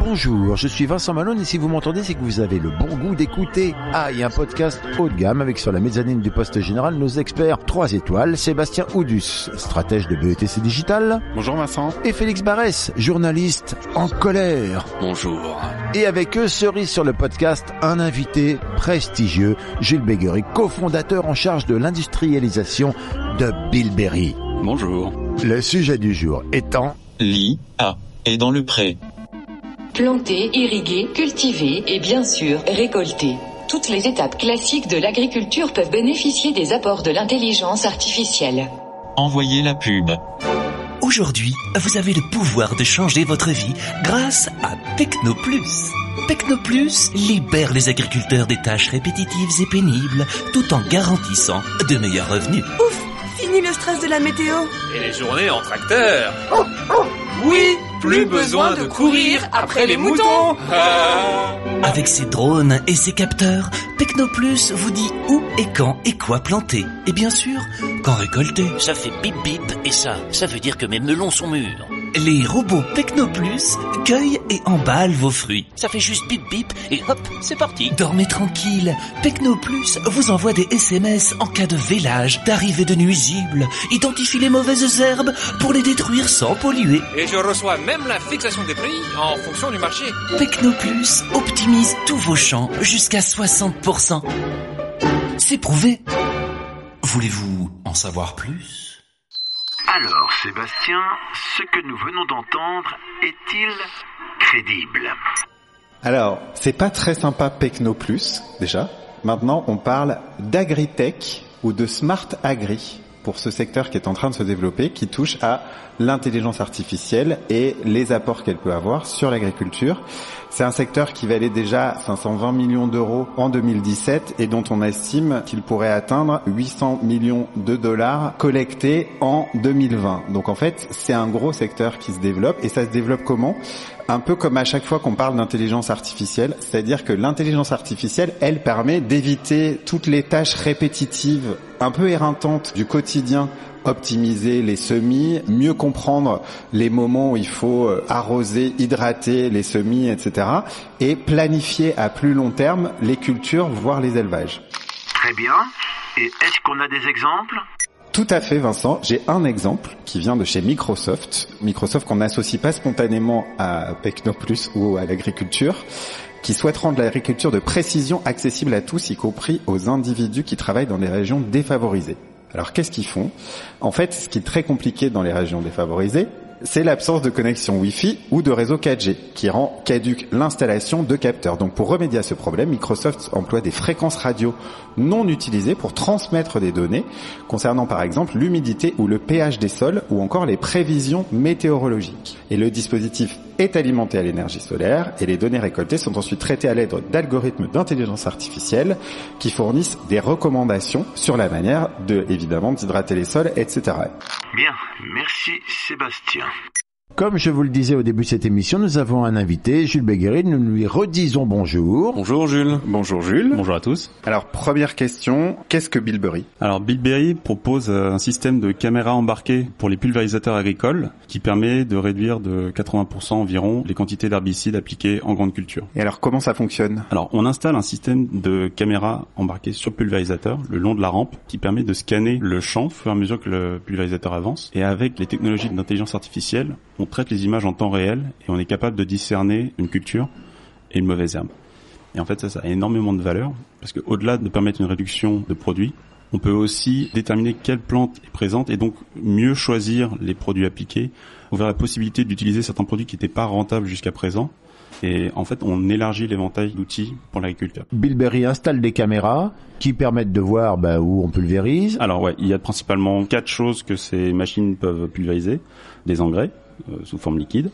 Bonjour, je suis Vincent Malone et si vous m'entendez, c'est que vous avez le bon goût d'écouter AI, un podcast haut de gamme avec sur la mezzanine du poste général nos experts 3 étoiles, Sébastien Oudus, stratège de BETC Digital, Bonjour Vincent. et Félix Barès, journaliste en colère. Bonjour. Et avec eux, cerise sur le podcast, un invité prestigieux, Jules Béguery, cofondateur en charge de l'industrialisation de Bilberry. Bonjour. Le sujet du jour étant L'IA est dans le pré. Planter, irriguer, cultiver et bien sûr récolter. Toutes les étapes classiques de l'agriculture peuvent bénéficier des apports de l'intelligence artificielle. Envoyez la pub. Aujourd'hui, vous avez le pouvoir de changer votre vie grâce à Technoplus. Technoplus libère les agriculteurs des tâches répétitives et pénibles tout en garantissant de meilleurs revenus. Ouf Fini le stress de la météo Et les journées en tracteur Oui Plus besoin de courir après les moutons Ah. Avec ses drones et ses capteurs, Technoplus vous dit où et quand et quoi planter. Et bien sûr, quand récolter. Ça fait bip bip et ça, ça veut dire que mes melons sont mûrs. Les robots Technoplus cueillent et emballent vos fruits. Ça fait juste bip bip et hop, c'est parti. Dormez tranquille, Technoplus vous envoie des SMS en cas de vélage, d'arrivée de nuisibles, identifie les mauvaises herbes pour les détruire sans polluer. Et je reçois même la fixation des prix en fonction du marché. Technoplus optimise tous vos champs jusqu'à 60%. C'est prouvé. Voulez-vous en savoir plus? Alors, Sébastien, ce que nous venons d'entendre est-il crédible Alors, c'est pas très sympa Pecno Plus, déjà. Maintenant, on parle d'agritech ou de smart agri pour ce secteur qui est en train de se développer, qui touche à l'intelligence artificielle et les apports qu'elle peut avoir sur l'agriculture. C'est un secteur qui valait déjà 520 millions d'euros en 2017 et dont on estime qu'il pourrait atteindre 800 millions de dollars collectés en 2020. Donc en fait, c'est un gros secteur qui se développe et ça se développe comment? Un peu comme à chaque fois qu'on parle d'intelligence artificielle, c'est-à-dire que l'intelligence artificielle, elle permet d'éviter toutes les tâches répétitives, un peu éreintantes du quotidien optimiser les semis, mieux comprendre les moments où il faut euh, arroser, hydrater les semis, etc. et planifier à plus long terme les cultures, voire les élevages. Très bien. Et est-ce qu'on a des exemples? Tout à fait, Vincent. J'ai un exemple qui vient de chez Microsoft. Microsoft qu'on n'associe pas spontanément à Technoplus ou à l'agriculture qui souhaite rendre l'agriculture de précision accessible à tous, y compris aux individus qui travaillent dans des régions défavorisées. Alors qu'est-ce qu'ils font? En fait, ce qui est très compliqué dans les régions défavorisées, c'est l'absence de connexion Wi-Fi ou de réseau 4G qui rend caduque l'installation de capteurs. Donc pour remédier à ce problème, Microsoft emploie des fréquences radio non utilisées pour transmettre des données concernant par exemple l'humidité ou le pH des sols ou encore les prévisions météorologiques. Et le dispositif est alimenté à l'énergie solaire et les données récoltées sont ensuite traitées à l'aide d'algorithmes d'intelligence artificielle qui fournissent des recommandations sur la manière de, évidemment, d'hydrater les sols, etc. Bien, merci Sébastien. Yeah. Comme je vous le disais au début de cette émission, nous avons un invité, Jules Béguery. Nous lui redisons bonjour. Bonjour Jules. Bonjour Jules. Bonjour à tous. Alors première question, qu'est-ce que Bilberry? Alors Bilberry propose euh, un système de caméras embarquées pour les pulvérisateurs agricoles qui permet de réduire de 80% environ les quantités d'herbicides appliqués en grande culture. Et alors comment ça fonctionne? Alors on installe un système de caméras embarquées sur le pulvérisateur le long de la rampe qui permet de scanner le champ au fur et à mesure que le pulvérisateur avance. Et avec les technologies d'intelligence artificielle, on traite les images en temps réel et on est capable de discerner une culture et une mauvaise herbe. Et en fait, ça, ça a énormément de valeur parce que au-delà de permettre une réduction de produits, on peut aussi déterminer quelle plante est présente et donc mieux choisir les produits appliqués, ouvrir la possibilité d'utiliser certains produits qui n'étaient pas rentables jusqu'à présent. Et en fait, on élargit l'éventail d'outils pour l'agriculteur. Bilberry installe des caméras qui permettent de voir bah, où on pulvérise. Alors ouais, il y a principalement quatre choses que ces machines peuvent pulvériser. Des engrais sous forme liquide,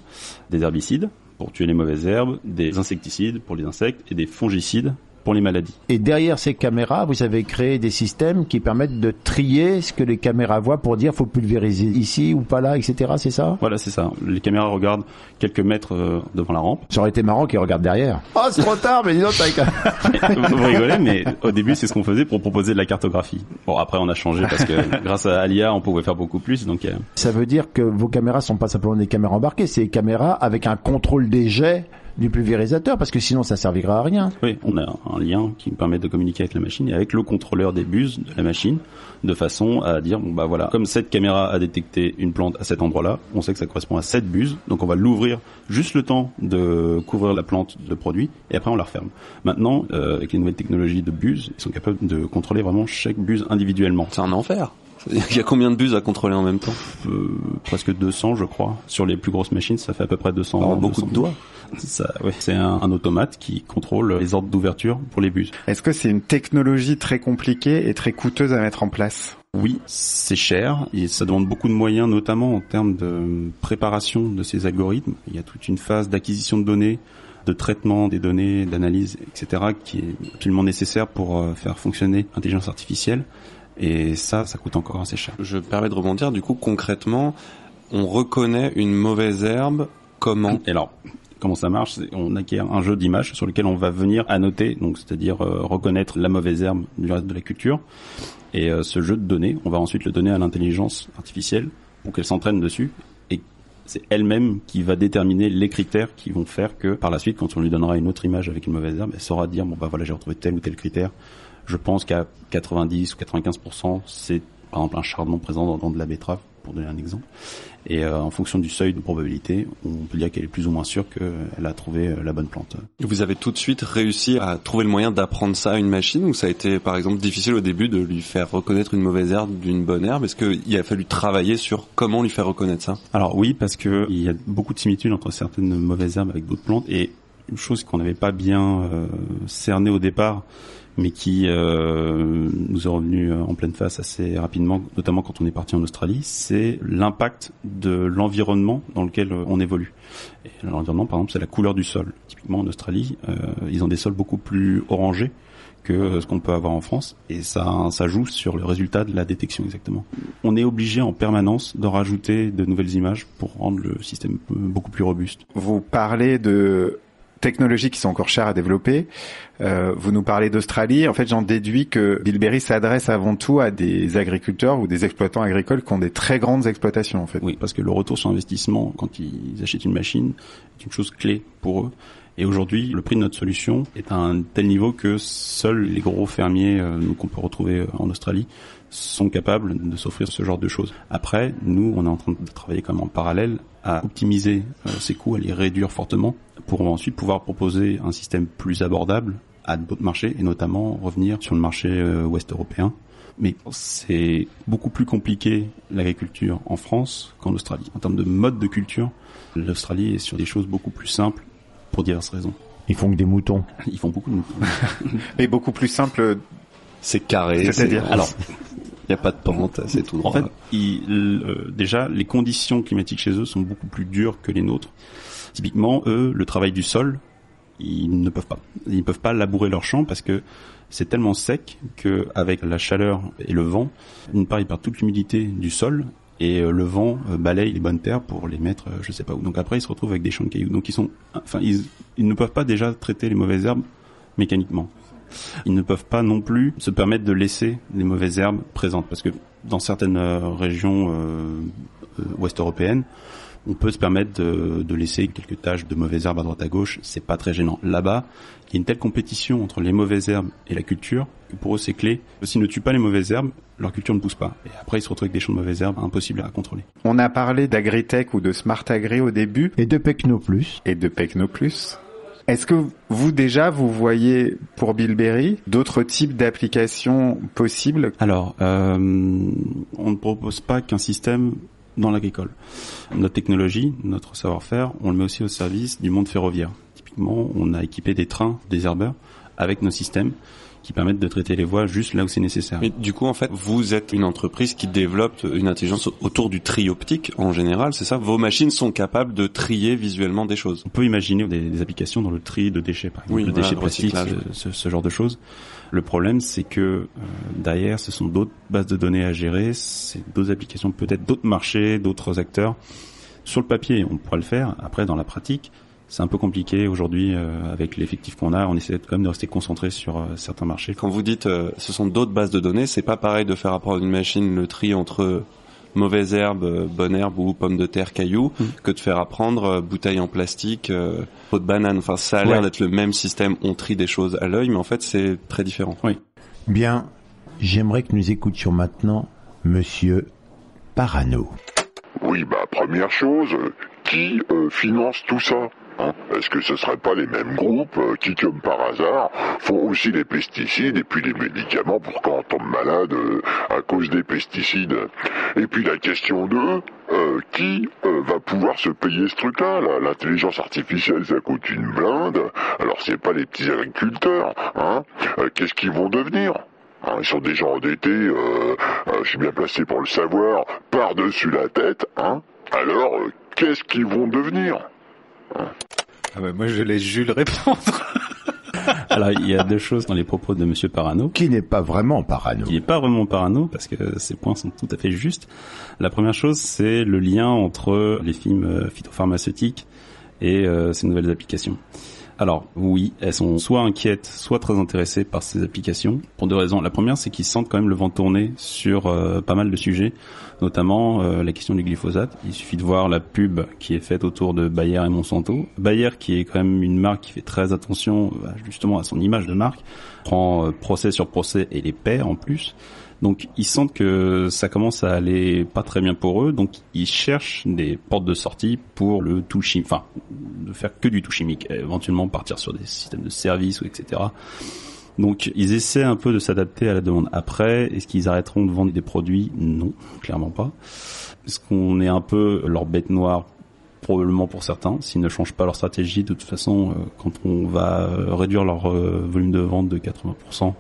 des herbicides pour tuer les mauvaises herbes, des insecticides pour les insectes et des fongicides pour les maladies. Et derrière ces caméras, vous avez créé des systèmes qui permettent de trier ce que les caméras voient pour dire faut pulvériser ici ou pas là, etc. C'est ça? Voilà, c'est ça. Les caméras regardent quelques mètres euh, devant la rampe. Ça aurait été marrant qu'ils regardent derrière. Oh, c'est trop tard, mais dis donc, t'as Vous rigolez, mais au début, c'est ce qu'on faisait pour proposer de la cartographie. Bon, après, on a changé parce que grâce à l'IA, on pouvait faire beaucoup plus. Donc, euh, Ça veut dire que vos caméras sont pas simplement des caméras embarquées, c'est des caméras avec un contrôle des jets du pulvérisateur, parce que sinon ça servira à rien. Oui, on a un lien qui me permet de communiquer avec la machine et avec le contrôleur des buses de la machine, de façon à dire bon bah voilà, comme cette caméra a détecté une plante à cet endroit-là, on sait que ça correspond à cette buse, donc on va l'ouvrir juste le temps de couvrir la plante de produit et après on la referme. Maintenant, euh, avec les nouvelles technologies de buse, ils sont capables de contrôler vraiment chaque buse individuellement. C'est un enfer. Il y a combien de buses à contrôler en même temps Euh, Presque 200, je crois. Sur les plus grosses machines, ça fait à peu près 200. Alors, beaucoup 200 de doigts. Ça, ouais, c'est un, un automate qui contrôle les ordres d'ouverture pour les buses. Est-ce que c'est une technologie très compliquée et très coûteuse à mettre en place? Oui, c'est cher et ça demande beaucoup de moyens, notamment en termes de préparation de ces algorithmes. Il y a toute une phase d'acquisition de données, de traitement des données, d'analyse, etc., qui est absolument nécessaire pour euh, faire fonctionner l'intelligence artificielle. Et ça, ça coûte encore assez cher. Je me permets de rebondir. Du coup, concrètement, on reconnaît une mauvaise herbe comment? Et alors, comment ça marche? On acquiert un jeu d'images sur lequel on va venir annoter, donc c'est-à-dire euh, reconnaître la mauvaise herbe du reste de la culture. Et euh, ce jeu de données, on va ensuite le donner à l'intelligence artificielle pour qu'elle s'entraîne dessus. Et c'est elle-même qui va déterminer les critères qui vont faire que par la suite, quand on lui donnera une autre image avec une mauvaise herbe, elle saura dire bon bah voilà j'ai retrouvé tel ou tel critère. Je pense qu'à 90 ou 95%, c'est par exemple un chardon présent dans, dans de la betterave, pour donner un exemple. Et euh, en fonction du seuil de probabilité, on peut dire qu'elle est plus ou moins sûre qu'elle a trouvé euh, la bonne plante. Vous avez tout de suite réussi à trouver le moyen d'apprendre ça à une machine ou ça a été par exemple difficile au début de lui faire reconnaître une mauvaise herbe d'une bonne herbe? Est-ce qu'il a fallu travailler sur comment lui faire reconnaître ça? Alors oui, parce que il y a beaucoup de similitudes entre certaines mauvaises herbes avec d'autres plantes et une chose qu'on n'avait pas bien euh, cernée au départ, mais qui euh, nous est revenue en pleine face assez rapidement, notamment quand on est parti en Australie, c'est l'impact de l'environnement dans lequel euh, on évolue. L'environnement, par exemple, c'est la couleur du sol. Typiquement en Australie, euh, ils ont des sols beaucoup plus orangés que euh, ce qu'on peut avoir en France, et ça, ça joue sur le résultat de la détection exactement. On est obligé en permanence de rajouter de nouvelles images pour rendre le système euh, beaucoup plus robuste. Vous parlez de technologies qui sont encore chères à développer. Euh, vous nous parlez d'Australie. En fait, j'en déduis que Bilberry s'adresse avant tout à des agriculteurs ou des exploitants agricoles qui ont des très grandes exploitations, en fait. Oui, parce que le retour sur investissement, quand ils achètent une machine, est une chose clé pour eux. Et aujourd'hui, le prix de notre solution est à un tel niveau que seuls les gros fermiers euh, qu'on peut retrouver en Australie sont capables de s'offrir ce genre de choses. Après, nous, on est en train de travailler comme en parallèle à optimiser euh, ces coûts, à les réduire fortement pour ensuite pouvoir proposer un système plus abordable à d'autres marchés et notamment revenir sur le marché euh, ouest européen. Mais c'est beaucoup plus compliqué l'agriculture en France qu'en Australie. En termes de mode de culture, l'Australie est sur des choses beaucoup plus simples pour diverses raisons. Ils font que des moutons. Ils font beaucoup de moutons. Mais beaucoup plus simple. C'est carré. C'est-à-dire c'est- Alors, il n'y a pas de pente, c'est tout droit. En fait, ils, euh, déjà, les conditions climatiques chez eux sont beaucoup plus dures que les nôtres. Typiquement, eux, le travail du sol, ils ne peuvent pas. Ils ne peuvent pas labourer leurs champs parce que c'est tellement sec que avec la chaleur et le vent, d'une part, ils perdent toute l'humidité du sol et euh, le vent euh, balaye les bonnes terres pour les mettre, euh, je sais pas où. Donc après, ils se retrouvent avec des champs de cailloux. Donc ils sont, enfin, ils, ils ne peuvent pas déjà traiter les mauvaises herbes mécaniquement. Ils ne peuvent pas non plus se permettre de laisser les mauvaises herbes présentes parce que dans certaines régions euh, ouest européennes, on peut se permettre de, de laisser quelques taches de mauvaises herbes à droite à gauche, c'est pas très gênant. Là-bas, il y a une telle compétition entre les mauvaises herbes et la culture que pour eux c'est clé. S'ils ne tuent pas les mauvaises herbes, leur culture ne pousse pas. Et après ils se retrouvent avec des champs de mauvaises herbes impossibles à contrôler. On a parlé d'agritech ou de smart agri au début. Et de Pecno Plus. Et de Pecno Plus. Est-ce que vous déjà vous voyez pour Bilberry d'autres types d'applications possibles? Alors, euh, on ne propose pas qu'un système dans l'agricole. Notre technologie, notre savoir-faire, on le met aussi au service du monde ferroviaire. Typiquement, on a équipé des trains désherbeurs avec nos systèmes qui permettent de traiter les voies juste là où c'est nécessaire. Mais du coup, en fait, vous êtes une entreprise qui développe une intelligence autour du tri optique en général, c'est ça? Vos machines sont capables de trier visuellement des choses. On peut imaginer des, des applications dans le tri de déchets, par exemple, Oui, le voilà, déchet le plastique, recyclage. ce, ce genre de choses. Le problème, c'est que euh, derrière, ce sont d'autres bases de données à gérer, c'est d'autres applications, peut-être d'autres marchés, d'autres acteurs. Sur le papier, on pourra le faire. Après, dans la pratique, c'est un peu compliqué aujourd'hui euh, avec l'effectif qu'on a. On essaie quand même de rester concentré sur euh, certains marchés. Quand vous dites euh, ce sont d'autres bases de données, c'est pas pareil de faire apprendre une machine le tri entre mauvaise herbe, euh, bonne herbe ou pomme de terre, caillou, Mm. que de faire apprendre euh, bouteille en plastique, euh, peau de banane. Enfin, ça a l'air Ouais. d'être le même système. On trie des choses à l'œil, mais en fait, c'est très différent. Oui. Bien, j'aimerais que nous écoutions maintenant Monsieur Parano. Oui, bah première chose, euh, qui euh, finance tout ça? Hein. Est-ce que ce serait pas les mêmes groupes euh, qui, comme par hasard, font aussi les pesticides et puis les médicaments pour quand on tombe malade euh, à cause des pesticides? Et puis la question 2, euh, qui va pouvoir se payer ce truc-là? Là L'intelligence artificielle, ça coûte une blinde. Alors c'est pas les petits agriculteurs, hein. Qu'est-ce qu'ils vont devenir? Hein, ils sont déjà endettés, je suis bien placé pour le savoir, par-dessus la tête, hein. Alors, qu'est-ce qu'ils vont devenir? Ah bah, moi je laisse Jules répondre. Alors, il y a deux choses dans les propos de Monsieur Parano. Qui n'est pas vraiment parano. Qui n'est pas vraiment parano, parce que ces points sont tout à fait justes. La première chose, c'est le lien entre les films euh, phytopharmaceutiques et euh, ces nouvelles applications. Alors oui, elles sont soit inquiètes, soit très intéressées par ces applications, pour deux raisons. La première, c'est qu'ils sentent quand même le vent tourner sur euh, pas mal de sujets, notamment euh, la question du glyphosate. Il suffit de voir la pub qui est faite autour de Bayer et Monsanto. Bayer, qui est quand même une marque qui fait très attention euh, justement à son image de marque, prend euh, procès sur procès et les perd en plus. Donc ils sentent que ça commence à aller pas très bien pour eux, donc ils cherchent des portes de sortie pour le tout chimique, enfin de faire que du tout chimique, éventuellement partir sur des systèmes de services ou etc. Donc ils essaient un peu de s'adapter à la demande. Après, est-ce qu'ils arrêteront de vendre des produits? Non, clairement pas. Est-ce qu'on est un peu leur bête noire? Probablement pour certains, s'ils ne changent pas leur stratégie, de toute façon, euh, quand on va euh, réduire leur euh, volume de vente de 80%,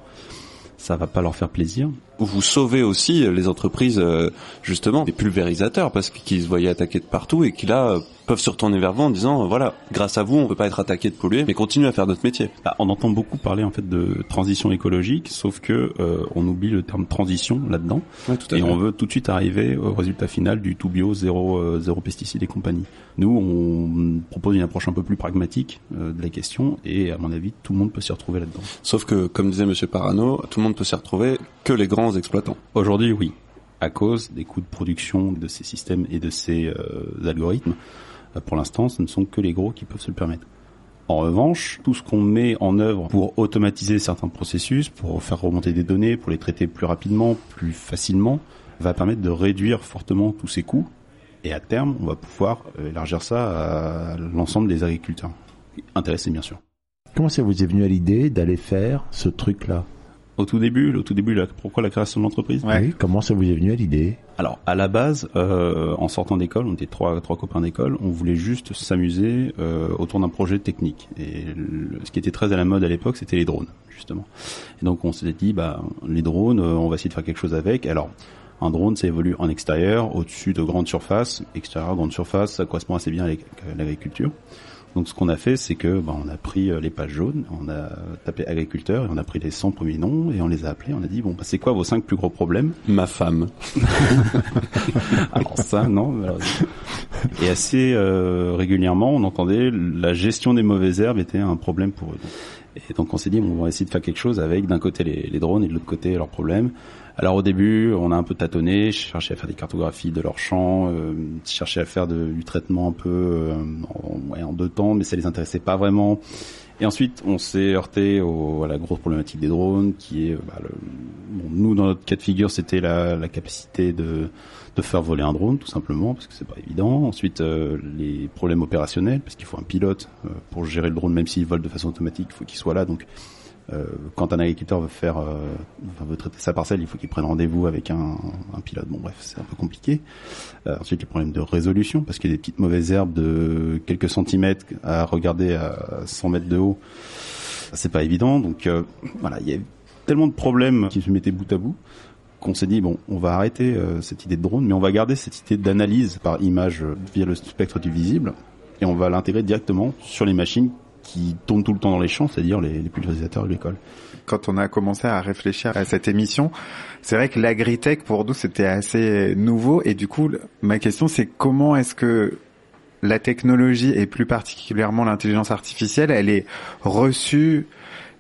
ça va pas leur faire plaisir. Vous sauvez aussi les entreprises, euh, justement, des pulvérisateurs, parce qu'ils se voyaient attaqués de partout et qui là euh, peuvent se retourner vers vous en disant, euh, voilà, grâce à vous, on peut pas être attaqué de polluer, mais continuer à faire notre métier. Bah, on entend beaucoup parler en fait de transition écologique, sauf que euh, on oublie le terme transition là-dedans, Ouais, tout à et fait. on veut tout de suite arriver au résultat final du tout bio, zéro, euh, zéro pesticides et compagnie. Nous, on propose une approche un peu plus pragmatique euh, de la question, et à mon avis, tout le monde peut s'y retrouver là-dedans. Sauf que, comme disait Monsieur Parano, tout le monde peut s'y retrouver que les grands exploitants. Aujourd'hui, oui, à cause des coûts de production de ces systèmes et de ces euh, algorithmes. Euh, Pour l'instant, ce ne sont que les gros qui peuvent se le permettre. En revanche, tout ce qu'on met en œuvre pour automatiser certains processus, pour faire remonter des données, pour les traiter plus rapidement, plus facilement, va permettre de réduire fortement tous ces coûts. Et à terme, on va pouvoir euh, élargir ça à l'ensemble des agriculteurs. Intéressés, bien sûr. Comment ça vous est venu à l'idée d'aller faire ce truc-là? Au tout début, au tout début, là, pourquoi la création de l'entreprise Oui, comment ça vous est venu à l'idée? Alors, à la base, euh, en sortant d'école, on était trois, trois copains d'école, on voulait juste s'amuser euh, autour d'un projet technique. Et le- ce qui était très à la mode à l'époque, c'était les drones, justement. Et donc, on s'était dit, bah, les drones, euh, on va essayer de faire quelque chose avec. Alors, un drone, ça évolue en extérieur, au-dessus de grandes surfaces. Extérieur, grande surface, ça correspond assez bien à l'agriculture. Donc ce qu'on a fait, c'est que bah, on a pris euh, les pages jaunes, on a tapé agriculteur et on a pris les 100 premiers noms et on les a appelés. On a dit bon, bah, c'est quoi vos cinq plus gros problèmes? Ma femme. Alors ça, non. Et assez euh, régulièrement, on entendait la gestion des mauvaises herbes était un problème pour eux. Et donc on s'est dit, bon, on va essayer de faire quelque chose avec d'un côté les, drones et de l'autre côté leurs problèmes. Alors au début, on a un peu tâtonné, cherché à faire des cartographies de leurs champs, euh, cherché à faire du traitement un peu euh, en, en deux temps, mais ça les intéressait pas vraiment. Et ensuite, on s'est heurté au, à la grosse problématique des drones, qui est, bah, le, bon, nous, dans notre cas de figure, c'était la, la capacité de, de faire voler un drone, tout simplement, parce que c'est pas évident. Ensuite, euh, les problèmes opérationnels, parce qu'il faut un pilote euh, pour gérer le drone, même s'il vole de façon automatique, il faut qu'il soit là. Donc, quand un agriculteur veut faire, euh, enfin, veut traiter sa parcelle, il faut qu'il prenne rendez-vous avec un, pilote. Bon, bref, c'est un peu compliqué. Euh, ensuite, les problèmes de résolution, parce qu'il y a des petites mauvaises herbes de quelques centimètres à regarder à 100 mètres de haut. C'est pas évident. Donc, euh, voilà, il y a tellement de problèmes qui se mettaient bout à bout qu'on s'est dit bon, on va arrêter euh, cette idée de drone, mais on va garder cette idée d'analyse par image euh, via le spectre du visible et on va l'intégrer directement sur les machines qui tournent tout le temps dans les champs, c'est-à-dire les, les pulvérisateurs agricoles. Quand on a commencé à réfléchir à cette émission, c'est vrai que l'agritech pour nous c'était assez nouveau et du coup ma question c'est comment est-ce que la technologie et plus particulièrement l'intelligence artificielle, elle est reçue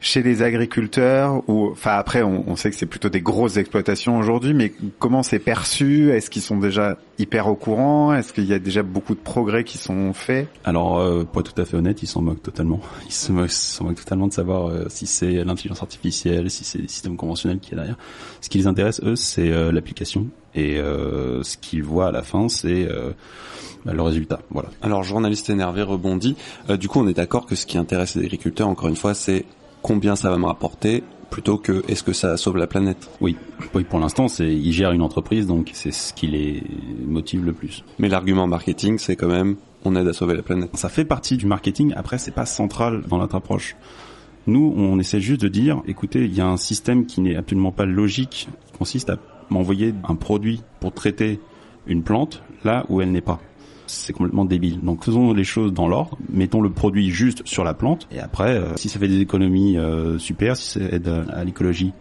chez les agriculteurs ou enfin après on, on sait que c'est plutôt des grosses exploitations aujourd'hui mais comment c'est perçu? Est-ce qu'ils sont déjà hyper au courant? Est-ce qu'il y a déjà beaucoup de progrès qui sont faits? Alors, euh, pour être tout à fait honnête, ils s'en moquent totalement. Ils se moquent, ils s'en moquent totalement de savoir euh, si c'est l'intelligence artificielle, si c'est les systèmes conventionnels qui est derrière. Ce qui les intéresse, eux, c'est euh, l'application. Et euh, ce qu'ils voient à la fin, c'est euh, bah, le résultat. Voilà. Alors, journaliste énervé rebondit. Euh, du coup, on est d'accord que ce qui intéresse les agriculteurs, encore une fois, c'est combien ça va me rapporter plutôt que est-ce que ça sauve la planète. Oui, oui pour l'instant, c'est ils gèrent une entreprise, donc c'est ce qui les motive le plus. Mais l'argument marketing, c'est quand même on aide à sauver la planète. Ça fait partie du marketing. Après, c'est pas central dans notre approche. Nous, on essaie juste de dire, écoutez, il y a un système qui n'est absolument pas logique, qui consiste à m'envoyer un produit pour traiter une plante là où elle n'est pas. C'est complètement débile. Donc faisons les choses dans l'ordre, mettons le produit juste sur la plante, et après, euh, si ça fait des économies, euh, super, si ça aide à, à l'écologie,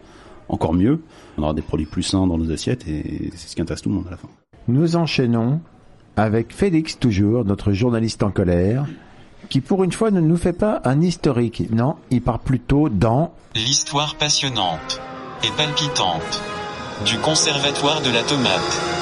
encore mieux. On aura des produits plus sains dans nos assiettes, et c'est ce qui intéresse tout le monde à la fin. Nous enchaînons avec Félix toujours, notre journaliste en colère, qui pour une fois ne nous fait pas un historique. Non, il part plutôt dans L'histoire passionnante et palpitante du conservatoire de la tomate.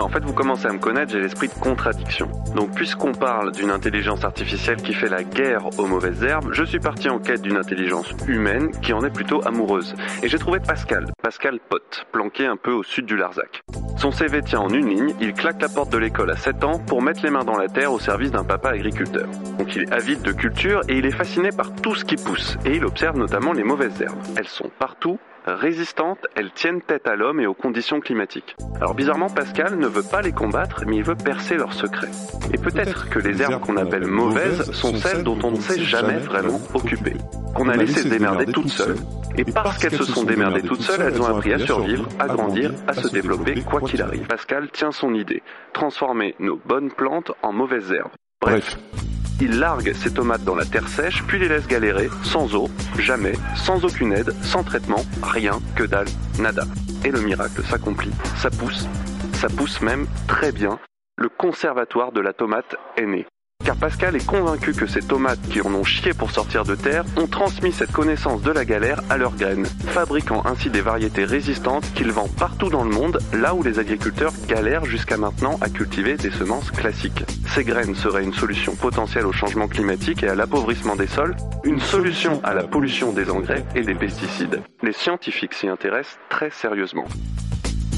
En fait, vous commencez à me connaître, j'ai l'esprit de contradiction. Donc, puisqu'on parle d'une intelligence artificielle qui fait la guerre aux mauvaises herbes, je suis parti en quête d'une intelligence humaine qui en est plutôt amoureuse. Et j'ai trouvé Pascal, Pascal Pot, planqué un peu au sud du Larzac. Son CV tient en une ligne, il claque la porte de l'école à 7 ans pour mettre les mains dans la terre au service d'un papa agriculteur. Donc il est avide de culture et il est fasciné par tout ce qui pousse. Et il observe notamment les mauvaises herbes. Elles sont partout, résistantes, elles tiennent tête à l'homme et aux conditions climatiques. Alors bizarrement, Pascal ne veut pas les combattre, mais il veut percer leurs secrets. Et peut-être que les herbes qu'on appelle mauvaises sont celles dont on ne s'est jamais vraiment occupé. Qu'on a laissé se démerder toutes seules. Et parce qu'elles se sont démerdées toutes seules, elles ont appris à survivre, à grandir, à se développer, quoi qu'il arrive. Pascal tient son idée. Transformer nos bonnes plantes en mauvaises herbes. Bref. Il largue ses tomates dans la terre sèche, puis les laisse galérer, sans eau, jamais, sans aucune aide, sans traitement, rien, que dalle, nada. Et le miracle s'accomplit. Ça pousse, ça pousse même très bien. Le conservatoire de la tomate est né. Car Pascal est convaincu que ces tomates qui en ont chié pour sortir de terre ont transmis cette connaissance de la galère à leurs graines, fabriquant ainsi des variétés résistantes qu'il vend partout dans le monde, là où les agriculteurs galèrent jusqu'à maintenant à cultiver des semences classiques. Ces graines seraient une solution potentielle au changement climatique et à l'appauvrissement des sols, une solution à la pollution des engrais et des pesticides. Les scientifiques s'y intéressent très sérieusement.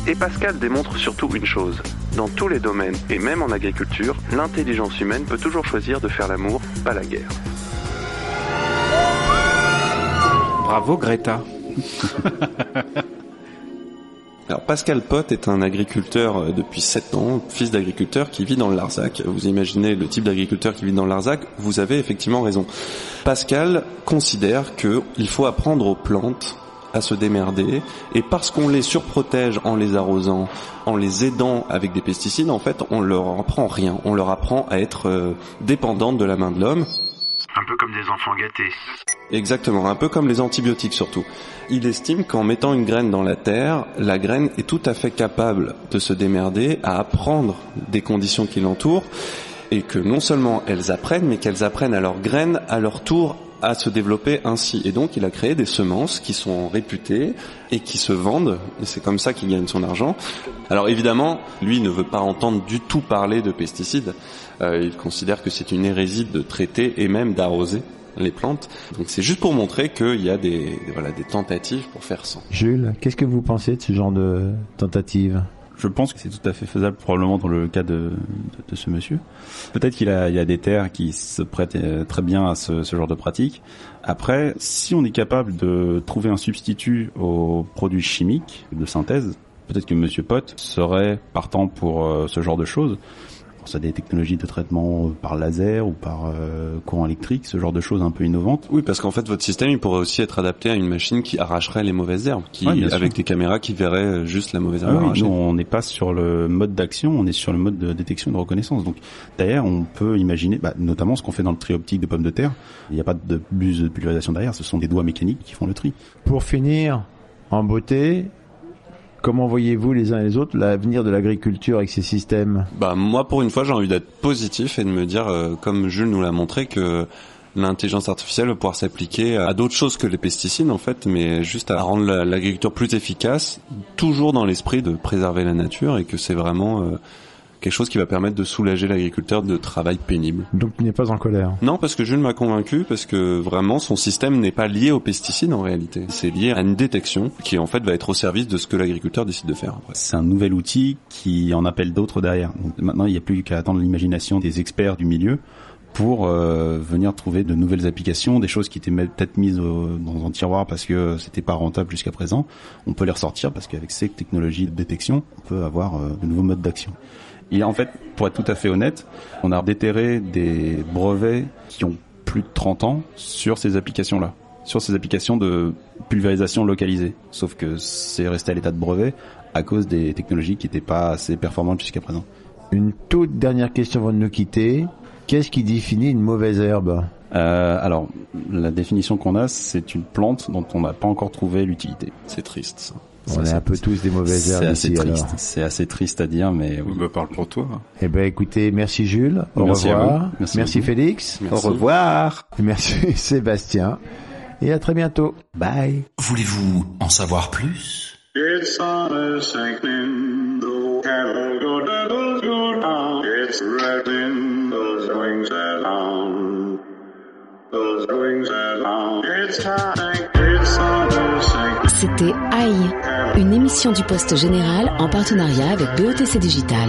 Et Pascal démontre surtout une chose. Dans tous les domaines, et même en agriculture, l'intelligence humaine peut toujours choisir de faire l'amour, pas la guerre. Bravo Greta. Alors Pascal Pot est un agriculteur euh, depuis 7 ans, fils d'agriculteur qui vit dans le Larzac. Vous imaginez le type d'agriculteur qui vit dans le Larzac, vous avez effectivement raison. Pascal considère qu'il faut apprendre aux plantes à se démerder et parce qu'on les surprotège en les arrosant, en les aidant avec des pesticides, en fait, on leur apprend rien. On leur apprend à être euh, dépendantes de la main de l'homme. Un peu comme des enfants gâtés. Exactement, un peu comme les antibiotiques surtout. Il estime qu'en mettant une graine dans la terre, la graine est tout à fait capable de se démerder, à apprendre des conditions qui l'entourent, et que non seulement elles apprennent, mais qu'elles apprennent à leurs graines, à leur tour, à se développer ainsi. Et donc il a créé des semences qui sont réputées et qui se vendent, et c'est comme ça qu'il gagne son argent. Alors évidemment, lui ne veut pas entendre du tout parler de pesticides. Euh, il considère que c'est une hérésie de traiter et même d'arroser les plantes. Donc c'est juste pour montrer qu'il y a des, voilà des tentatives pour faire sans. Jules, qu'est-ce que vous pensez de ce genre de tentative? Je pense que c'est tout à fait faisable probablement dans le cas de, ce monsieur. Peut-être qu'il a, y a des terres qui se prêtent euh, très bien à ce, ce genre de pratique. Après, si on est capable de trouver un substitut aux produits chimiques de synthèse, peut-être que Monsieur Pot serait partant pour euh, ce genre de choses. Pense à des technologies de traitement par laser ou par euh, courant électrique, ce genre de choses un peu innovantes. Oui, parce qu'en fait, votre système, il pourrait aussi être adapté à une machine qui arracherait les mauvaises herbes, qui, Ouais, avec des caméras qui verraient euh, juste la mauvaise Ah herbe oui, arrachée. nous, on n'est pas sur le mode d'action, on est sur le mode de détection et de reconnaissance. Donc, d'ailleurs, on peut imaginer, bah, notamment ce qu'on fait dans le tri optique de pommes de terre. Il n'y a pas de buse de pulvérisation derrière, ce sont des doigts mécaniques qui font le tri. Pour finir, en beauté, comment voyez-vous les uns et les autres l'avenir de l'agriculture avec ces systèmes Bah moi pour une fois j'ai envie d'être positif et de me dire euh, comme Jules nous l'a montré que l'intelligence artificielle va pouvoir s'appliquer à d'autres choses que les pesticides en fait mais juste à rendre la- l'agriculture plus efficace toujours dans l'esprit de préserver la nature et que c'est vraiment euh, quelque chose qui va permettre de soulager l'agriculteur de travail pénible. Donc tu n'es pas en colère. Non, parce que Jules m'a convaincu, parce que vraiment son système n'est pas lié aux pesticides en réalité. C'est lié à une détection qui en fait va être au service de ce que l'agriculteur décide de faire. C'est un nouvel outil qui en appelle d'autres derrière. Donc, maintenant, il n'y a plus qu'à attendre l'imagination des experts du milieu pour euh, venir trouver de nouvelles applications, des choses qui étaient peut-être mises au- dans un tiroir parce que c'était pas rentable jusqu'à présent. On peut les ressortir parce qu'avec ces technologies de détection, on peut avoir euh, de nouveaux modes d'action. Et en fait, pour être tout à fait honnête, on a déterré des brevets qui ont plus de 30 ans sur ces applications-là, sur ces applications de pulvérisation localisée. Sauf que c'est resté à l'état de brevet à cause des technologies qui n'étaient pas assez performantes jusqu'à présent. Une toute dernière question avant de nous quitter. Qu'est-ce qui définit une mauvaise herbe? Euh, alors, la définition qu'on a, c'est une plante dont on n'a pas encore trouvé l'utilité. C'est triste. Ça. On est un peu tous des mauvaises C'est herbes assez ici. C'est assez triste à dire, mais oui. Me parle pour toi. Eh ben écoutez, merci Jules. Au Merci à revoir. vous. Merci. Félix. Merci. Au revoir. Et merci Sébastien. Et à très bientôt. Bye. Voulez-vous en savoir plus? It's summer sinking, the cattle go down. It's rattling those wings along, C'était Aïe, une émission du Poste Général en partenariat avec BETC Digital.